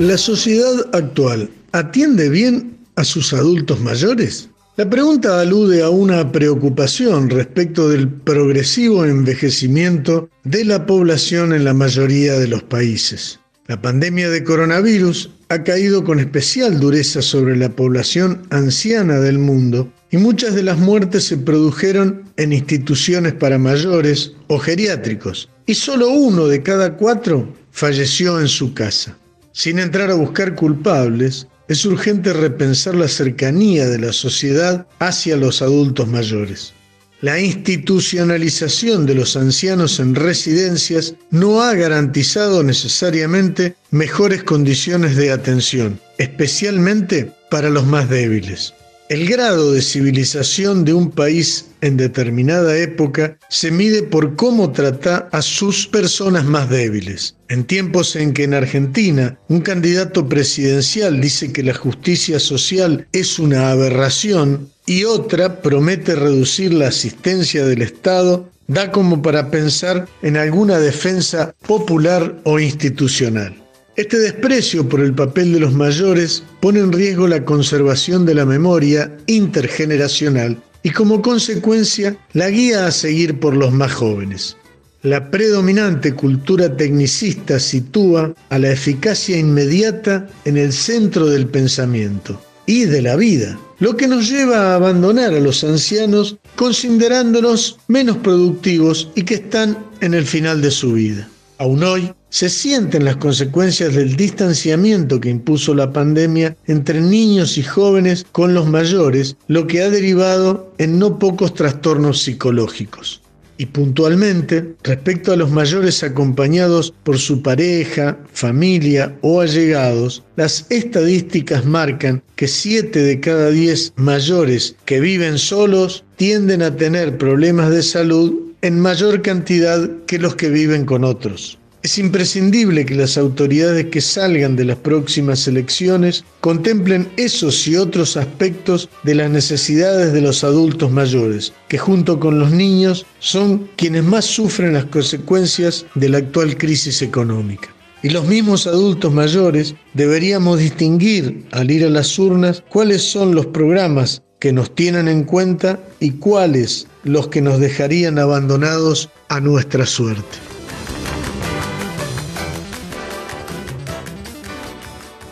¿La sociedad actual atiende bien a sus adultos mayores? La pregunta alude a una preocupación respecto del progresivo envejecimiento de la población en la mayoría de los países. La pandemia de coronavirus ha caído con especial dureza sobre la población anciana del mundo y muchas de las muertes se produjeron en instituciones para mayores o geriátricos y solo uno de cada cuatro falleció en su casa. Sin entrar a buscar culpables, es urgente repensar la cercanía de la sociedad hacia los adultos mayores. La institucionalización de los ancianos en residencias no ha garantizado necesariamente mejores condiciones de atención, especialmente para los más débiles. El grado de civilización de un país en determinada época se mide por cómo trata a sus personas más débiles. En tiempos en que en Argentina un candidato presidencial dice que la justicia social es una aberración y otra promete reducir la asistencia del Estado, da como para pensar en alguna defensa popular o institucional. Este desprecio por el papel de los mayores pone en riesgo la conservación de la memoria intergeneracional y como consecuencia la guía a seguir por los más jóvenes. La predominante cultura tecnicista sitúa a la eficacia inmediata en el centro del pensamiento y de la vida, lo que nos lleva a abandonar a los ancianos considerándolos menos productivos y que están en el final de su vida. Aún hoy se sienten las consecuencias del distanciamiento que impuso la pandemia entre niños y jóvenes con los mayores, lo que ha derivado en no pocos trastornos psicológicos. Y puntualmente, respecto a los mayores acompañados por su pareja, familia o allegados, las estadísticas marcan que 7 de cada 10 mayores que viven solos tienden a tener problemas de salud en mayor cantidad que los que viven con otros. Es imprescindible que las autoridades que salgan de las próximas elecciones contemplen esos y otros aspectos de las necesidades de los adultos mayores, que junto con los niños son quienes más sufren las consecuencias de la actual crisis económica. Y los mismos adultos mayores deberíamos distinguir al ir a las urnas cuáles son los programas que nos tienen en cuenta y cuáles los que nos dejarían abandonados a nuestra suerte.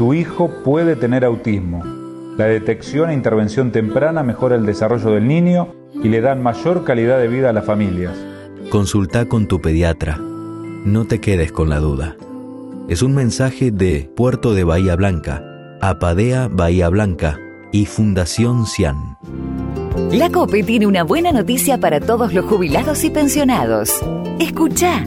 Tu hijo puede tener autismo. La detección e intervención temprana mejora el desarrollo del niño y le dan mayor calidad de vida a las familias. Consulta con tu pediatra. No te quedes con la duda. Es un mensaje de Puerto de Bahía Blanca, Apadea Bahía Blanca y Fundación Cian. La COPE tiene una buena noticia para todos los jubilados y pensionados. Escucha.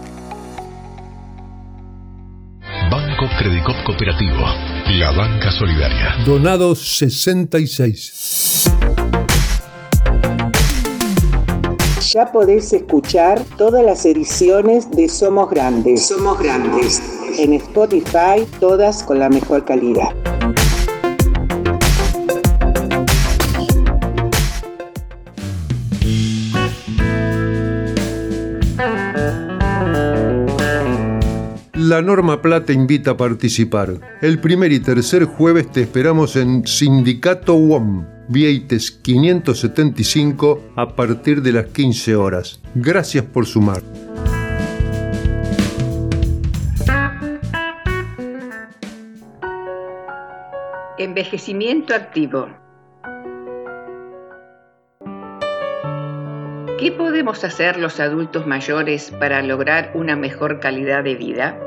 Banco Credicop Cooperativo, la banca solidaria. Donado 66. Ya podés escuchar todas las ediciones de Somos Grandes. Somos Grandes. En Spotify, todas con la mejor calidad. La Norma Plata invita a participar. El primer y tercer jueves te esperamos en Sindicato WOM, Vieites 575, a partir de las 15 horas. Gracias por sumar. Envejecimiento activo. ¿Qué podemos hacer los adultos mayores para lograr una mejor calidad de vida?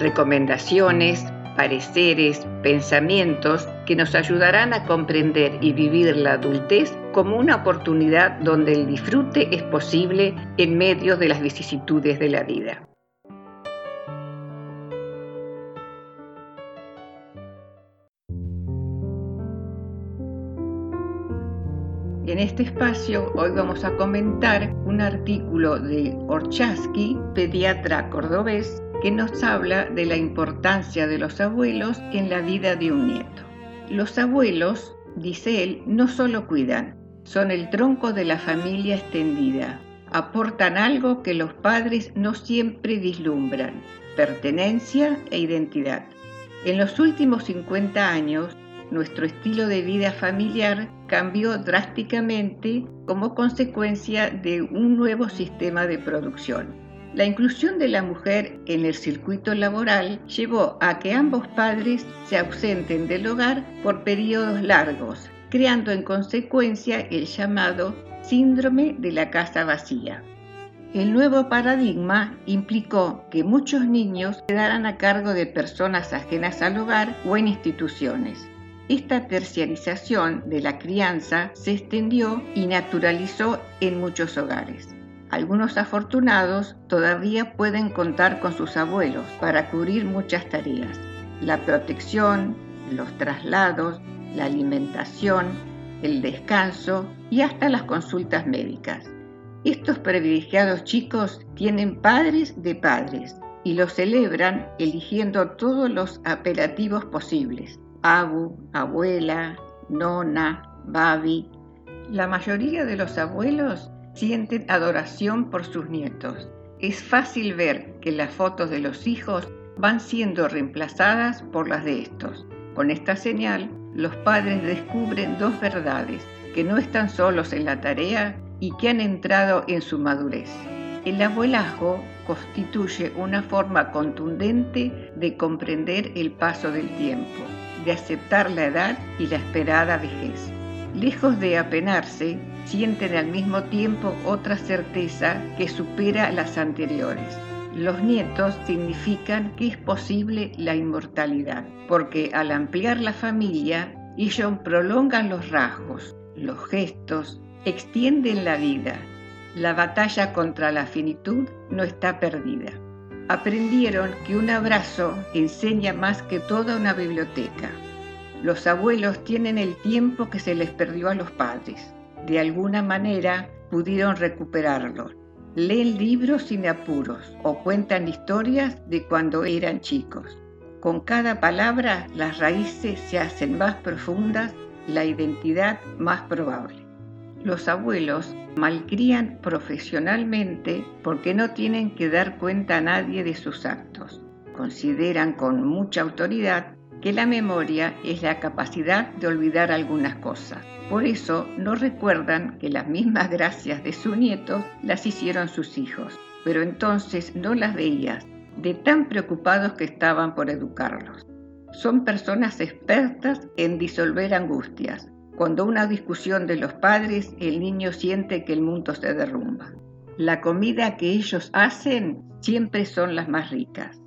Recomendaciones, pareceres, pensamientos que nos ayudarán a comprender y vivir la adultez como una oportunidad donde el disfrute es posible en medio de las vicisitudes de la vida. En este espacio hoy vamos a comentar un artículo de Orchaski, pediatra cordobés, que nos habla de la importancia de los abuelos en la vida de un nieto. Los abuelos, dice él, no solo cuidan, son el tronco de la familia extendida. Aportan algo que los padres no siempre vislumbran, pertenencia e identidad. En los últimos 50 años, nuestro estilo de vida familiar cambió drásticamente como consecuencia de un nuevo sistema de producción. La inclusión de la mujer en el circuito laboral llevó a que ambos padres se ausenten del hogar por periodos largos, creando en consecuencia el llamado síndrome de la casa vacía. El nuevo paradigma implicó que muchos niños quedaran a cargo de personas ajenas al hogar o en instituciones. Esta terciarización de la crianza se extendió y naturalizó en muchos hogares. Algunos afortunados todavía pueden contar con sus abuelos para cubrir muchas tareas. La protección, los traslados, la alimentación, el descanso y hasta las consultas médicas. Estos privilegiados chicos tienen padres de padres y los celebran eligiendo todos los apelativos posibles abu, abuela, nona, babi. La mayoría de los abuelos sienten adoración por sus nietos. Es fácil ver que las fotos de los hijos van siendo reemplazadas por las de estos. Con esta señal, los padres descubren dos verdades, que no están solos en la tarea y que han entrado en su madurez. El abuelazgo constituye una forma contundente de comprender el paso del tiempo de aceptar la edad y la esperada vejez. Lejos de apenarse, sienten al mismo tiempo otra certeza que supera las anteriores. Los nietos significan que es posible la inmortalidad, porque al ampliar la familia, ellos prolongan los rasgos, los gestos, extienden la vida. La batalla contra la finitud no está perdida. Aprendieron que un abrazo enseña más que toda una biblioteca. Los abuelos tienen el tiempo que se les perdió a los padres. De alguna manera pudieron recuperarlo. Leen libros sin apuros o cuentan historias de cuando eran chicos. Con cada palabra las raíces se hacen más profundas, la identidad más probable. Los abuelos malcrían profesionalmente porque no tienen que dar cuenta a nadie de sus actos. Consideran con mucha autoridad que la memoria es la capacidad de olvidar algunas cosas. Por eso no recuerdan que las mismas gracias de su nieto las hicieron sus hijos, pero entonces no las veías, de tan preocupados que estaban por educarlos. Son personas expertas en disolver angustias. Cuando una discusión de los padres, el niño siente que el mundo se derrumba. La comida que ellos hacen siempre son las más ricas.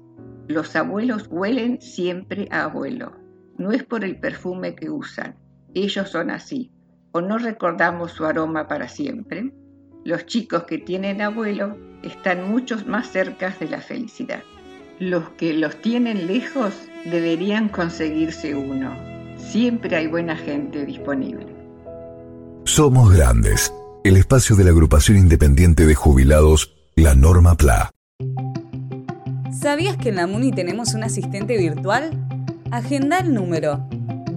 Los abuelos huelen siempre a abuelo. No es por el perfume que usan. Ellos son así. ¿O no recordamos su aroma para siempre? Los chicos que tienen abuelo están mucho más cerca de la felicidad. Los que los tienen lejos deberían conseguirse uno. Siempre hay buena gente disponible. Somos Grandes, el espacio de la agrupación independiente de jubilados, la Norma PLA. ¿Sabías que en la MUNI tenemos un asistente virtual? Agenda el número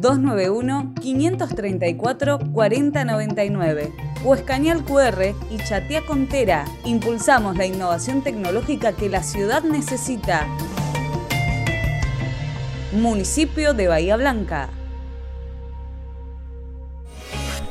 291-534-4099 o escanea el QR y chatea con Tera. Impulsamos la innovación tecnológica que la ciudad necesita. Municipio de Bahía Blanca.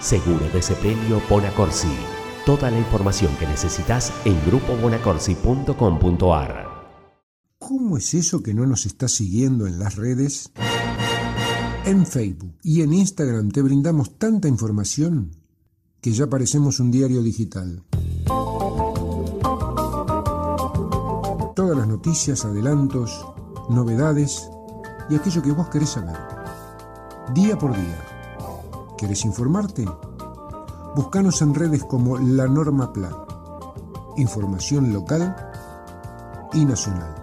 Seguro de Sepelio Bonacorsi. Toda la información que necesitas en grupobonacorsi.com.ar. ¿Cómo es eso que no nos estás siguiendo en las redes? En Facebook y en Instagram te brindamos tanta información que ya parecemos un diario digital. Todas las noticias, adelantos, novedades y aquello que vos querés saber. Día por día. ¿Querés informarte? Búscanos en redes como La Norma Plan. Información local y nacional.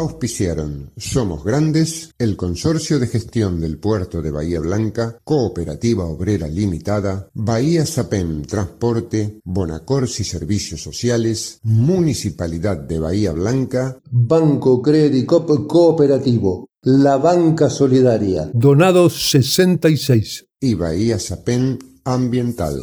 Auspiciaron Somos Grandes, el Consorcio de Gestión del Puerto de Bahía Blanca, Cooperativa Obrera Limitada, Bahía Sapem Transporte, Bonacorsi Servicios Sociales, Municipalidad de Bahía Blanca, Banco Credicop Cooperativo, la Banca Solidaria. Donados 66. y Bahía Sapem Ambiental.